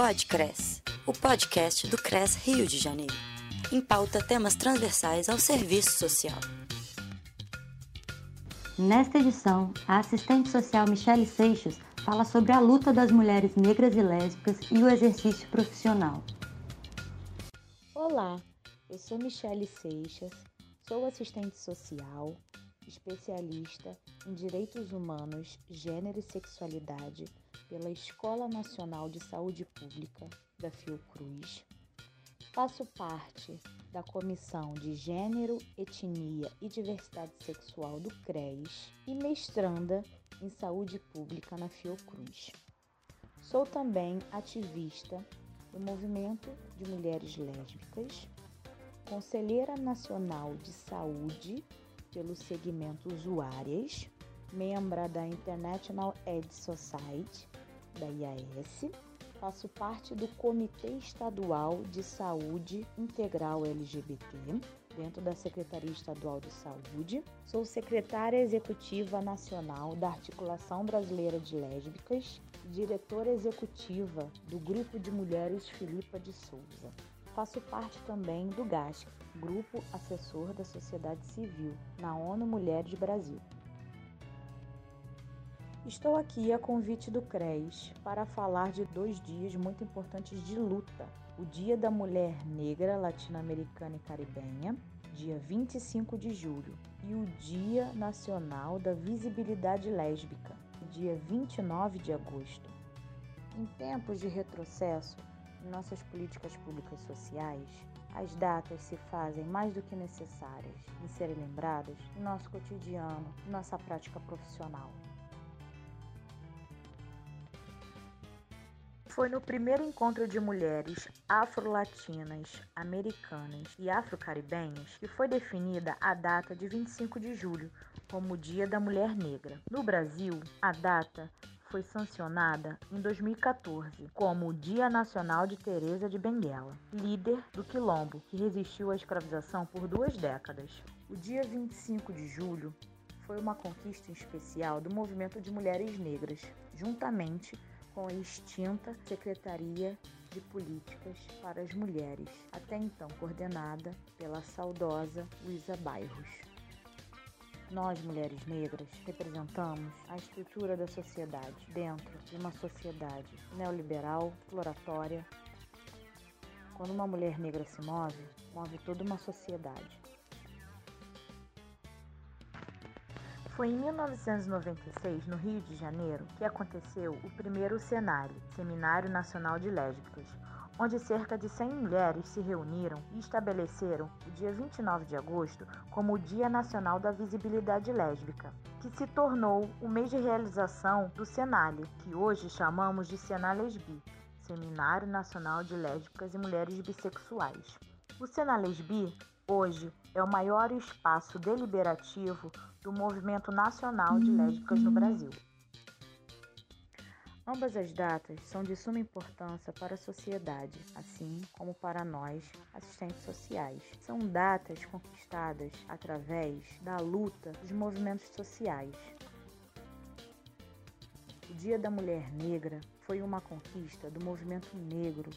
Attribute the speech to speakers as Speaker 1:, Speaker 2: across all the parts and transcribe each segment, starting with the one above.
Speaker 1: Podcres, o podcast do CRES Rio de Janeiro. Em pauta temas transversais ao serviço social.
Speaker 2: Nesta edição, a assistente social Michele Seixas fala sobre a luta das mulheres negras e lésbicas e o exercício profissional.
Speaker 3: Olá, eu sou Michele Seixas, sou assistente social, especialista em Direitos Humanos, Gênero e Sexualidade pela Escola Nacional de Saúde Pública da Fiocruz. Faço parte da Comissão de Gênero, Etnia e Diversidade Sexual do CRES e mestranda em Saúde Pública na Fiocruz. Sou também ativista do Movimento de Mulheres Lésbicas, Conselheira Nacional de Saúde pelo segmento Usuárias, membra da International AIDS Society, da IAS. Faço parte do Comitê Estadual de Saúde Integral LGBT, dentro da Secretaria Estadual de Saúde. Sou secretária executiva nacional da Articulação Brasileira de Lésbicas diretora executiva do Grupo de Mulheres Filipa de Souza. Faço parte também do GASC, Grupo Assessor da Sociedade Civil, na ONU Mulheres Brasil. Estou aqui a convite do CRES para falar de dois dias muito importantes de luta: o Dia da Mulher Negra Latino-Americana e Caribenha, dia 25 de julho, e o Dia Nacional da Visibilidade Lésbica, dia 29 de agosto. Em tempos de retrocesso, em nossas políticas públicas sociais, as datas se fazem mais do que necessárias em serem lembradas em nosso cotidiano, em nossa prática profissional. Foi no primeiro encontro de mulheres afro-latinas, americanas e afro-caribenhas que foi definida a data de 25 de julho como o Dia da Mulher Negra. No Brasil, a data foi sancionada em 2014 como o Dia Nacional de Teresa de Benguela, líder do quilombo que resistiu à escravização por duas décadas. O dia 25 de julho foi uma conquista especial do movimento de mulheres negras, juntamente com a extinta Secretaria de Políticas para as Mulheres, até então coordenada pela saudosa Luísa Bairros. Nós, mulheres negras, representamos a estrutura da sociedade dentro de uma sociedade neoliberal, exploratória. Quando uma mulher negra se move, move toda uma sociedade. Foi em 1996, no Rio de Janeiro, que aconteceu o primeiro Senare, Seminário Nacional de Lésbicas, onde cerca de 100 mulheres se reuniram e estabeleceram o dia 29 de agosto como o Dia Nacional da Visibilidade Lésbica, que se tornou o mês de realização do Senale, que hoje chamamos de Senalesbi, Seminário Nacional de Lésbicas e Mulheres Bissexuais. O Senalesbi, hoje, é o maior espaço deliberativo do movimento nacional de lésbicas no Brasil. Ambas as datas são de suma importância para a sociedade, assim como para nós, assistentes sociais. São datas conquistadas através da luta dos movimentos sociais. O Dia da Mulher Negra foi uma conquista do movimento negro,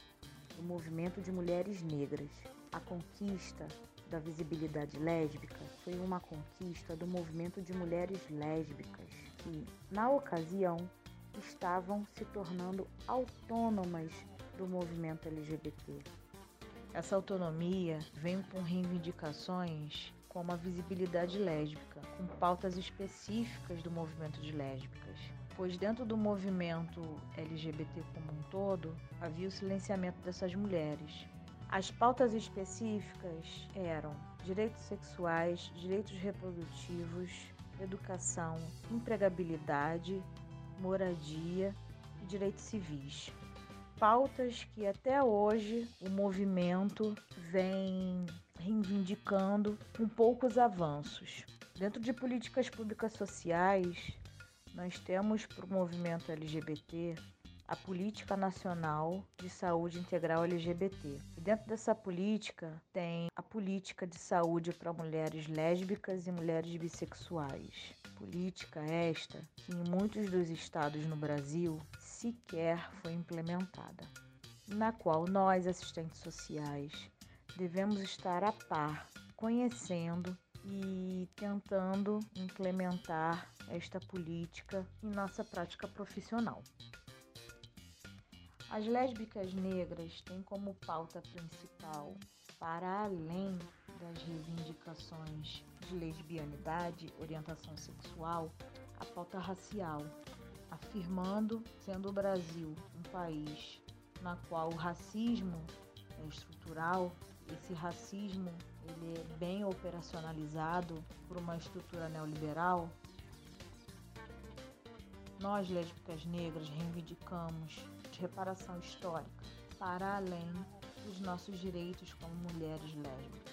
Speaker 3: do movimento de mulheres negras. A conquista da visibilidade lésbica foi uma conquista do movimento de mulheres lésbicas que, na ocasião, estavam se tornando autônomas do movimento LGBT. Essa autonomia vem com reivindicações como a visibilidade lésbica, com pautas específicas do movimento de lésbicas, pois dentro do movimento LGBT como um todo havia o silenciamento dessas mulheres. As pautas específicas eram direitos sexuais, direitos reprodutivos, educação, empregabilidade, moradia e direitos civis. Pautas que até hoje o movimento vem reivindicando com poucos avanços. Dentro de políticas públicas sociais, nós temos para o movimento LGBT a Política Nacional de Saúde Integral LGBT. E dentro dessa política tem a Política de Saúde para mulheres lésbicas e mulheres bissexuais. Política esta que em muitos dos estados no Brasil sequer foi implementada. na qual nós, assistentes sociais, devemos estar a par, conhecendo e tentando implementar esta política em nossa prática profissional. As lésbicas negras têm como pauta principal, para além das reivindicações de lesbianidade, orientação sexual, a pauta racial, afirmando, sendo o Brasil um país na qual o racismo é estrutural, esse racismo ele é bem operacionalizado por uma estrutura neoliberal, nós, lésbicas negras, reivindicamos reparação histórica para além dos nossos direitos como mulheres lésbicas.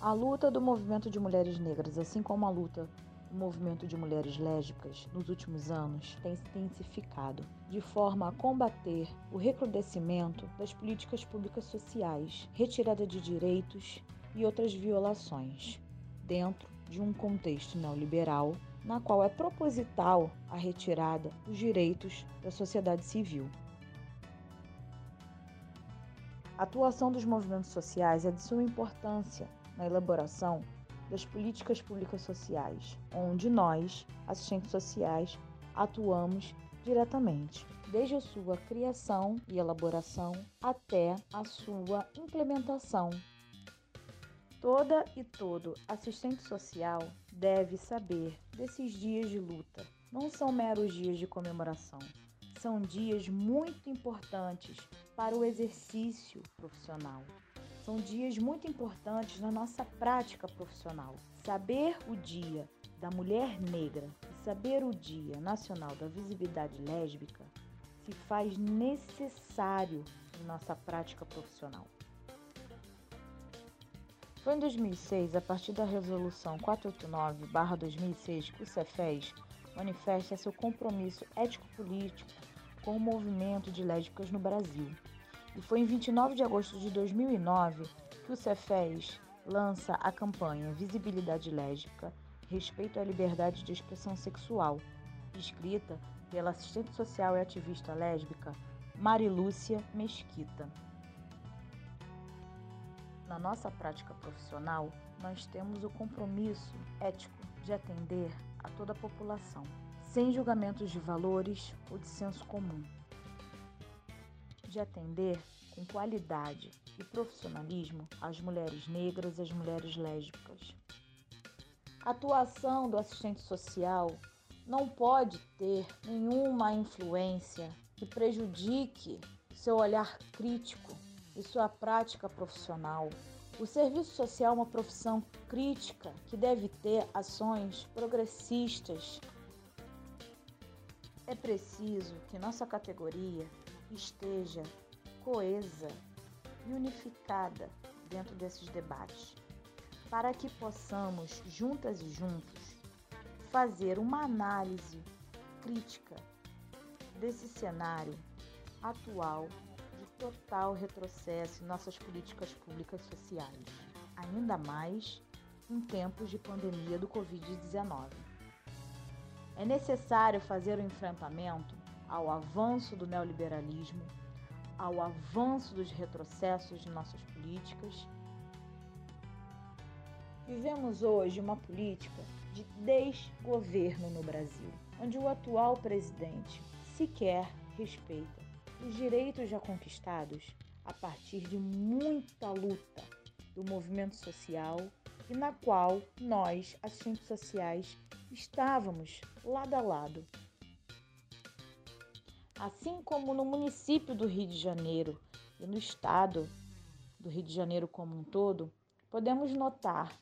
Speaker 3: A luta do movimento de mulheres negras, assim como a luta do movimento de mulheres lésbicas nos últimos anos, tem se intensificado, de forma a combater o recrudescimento das políticas públicas sociais, retirada de direitos e outras violações, dentro de um contexto neoliberal na qual é proposital a retirada dos direitos da sociedade civil. A atuação dos movimentos sociais é de suma importância na elaboração das políticas públicas sociais, onde nós, assistentes sociais, atuamos diretamente, desde a sua criação e elaboração até a sua implementação. Toda e todo assistente social deve saber desses dias de luta. Não são meros dias de comemoração, são dias muito importantes para o exercício profissional. São dias muito importantes na nossa prática profissional. Saber o Dia da Mulher Negra e saber o Dia Nacional da Visibilidade Lésbica se faz necessário em nossa prática profissional. Foi em 2006, a partir da Resolução 489-2006, que o Cefes manifesta seu compromisso ético-político com o movimento de lésbicas no Brasil e foi em 29 de agosto de 2009 que o Cefes lança a campanha Visibilidade Lésbica, Respeito à Liberdade de Expressão Sexual, escrita pela assistente social e ativista lésbica Marilúcia Mesquita. Na nossa prática profissional, nós temos o compromisso ético de atender a toda a população, sem julgamentos de valores ou de senso comum de atender com qualidade e profissionalismo as mulheres negras e as mulheres lésbicas. A atuação do assistente social não pode ter nenhuma influência que prejudique seu olhar crítico e sua prática profissional. O serviço social é uma profissão crítica que deve ter ações progressistas. É preciso que nossa categoria esteja coesa e unificada dentro desses debates, para que possamos, juntas e juntos, fazer uma análise crítica desse cenário atual de total retrocesso em nossas políticas públicas sociais, ainda mais em tempos de pandemia do Covid-19. É necessário fazer o enfrentamento ao avanço do neoliberalismo, ao avanço dos retrocessos de nossas políticas. Vivemos hoje uma política de desgoverno no Brasil, onde o atual presidente sequer respeita os direitos já conquistados a partir de muita luta do movimento social e na qual nós, assistentes sociais, estávamos lado a lado. Assim como no município do Rio de Janeiro e no estado do Rio de Janeiro como um todo, podemos notar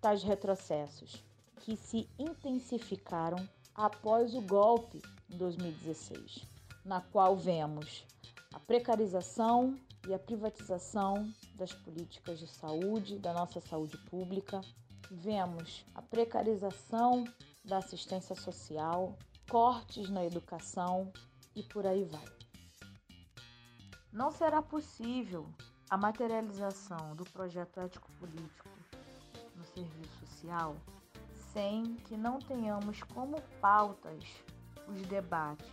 Speaker 3: tais retrocessos que se intensificaram após o golpe em 2016, na qual vemos a precarização e a privatização das políticas de saúde, da nossa saúde pública, vemos a precarização da assistência social, cortes na educação, e por aí vai. Não será possível a materialização do projeto ético-político no serviço social sem que não tenhamos como pautas os debates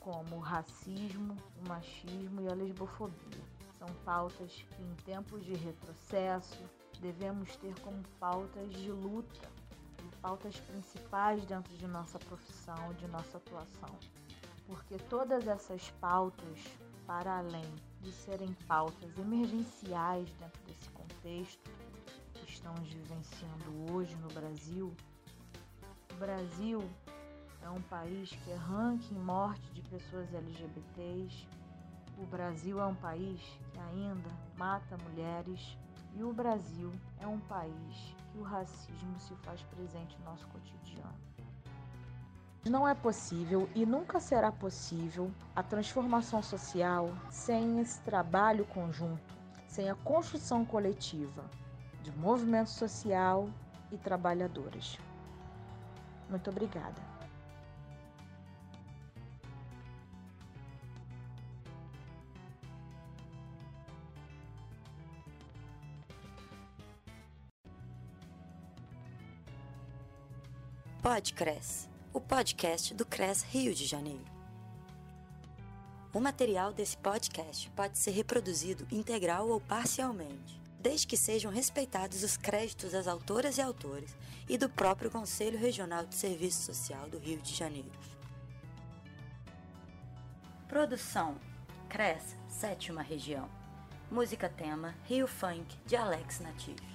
Speaker 3: como o racismo, o machismo e a lesbofobia. São pautas que, em tempos de retrocesso, devemos ter como pautas de luta, pautas principais dentro de nossa profissão, de nossa atuação. Porque todas essas pautas, para além de serem pautas emergenciais dentro desse contexto que estamos vivenciando hoje no Brasil, o Brasil é um país que é ranking morte de pessoas LGBTs. O Brasil é um país que ainda mata mulheres. E o Brasil é um país que o racismo se faz presente no nosso cotidiano. Não é possível e nunca será possível a transformação social sem esse trabalho conjunto, sem a construção coletiva de movimento social e trabalhadoras. Muito obrigada.
Speaker 1: Podcres, o podcast do CRES Rio de Janeiro. O material desse podcast pode ser reproduzido integral ou parcialmente, desde que sejam respeitados os créditos das autoras e autores e do próprio Conselho Regional de Serviço Social do Rio de Janeiro. Produção: CRES, Sétima Região. Música tema: Rio Funk, de Alex Natif.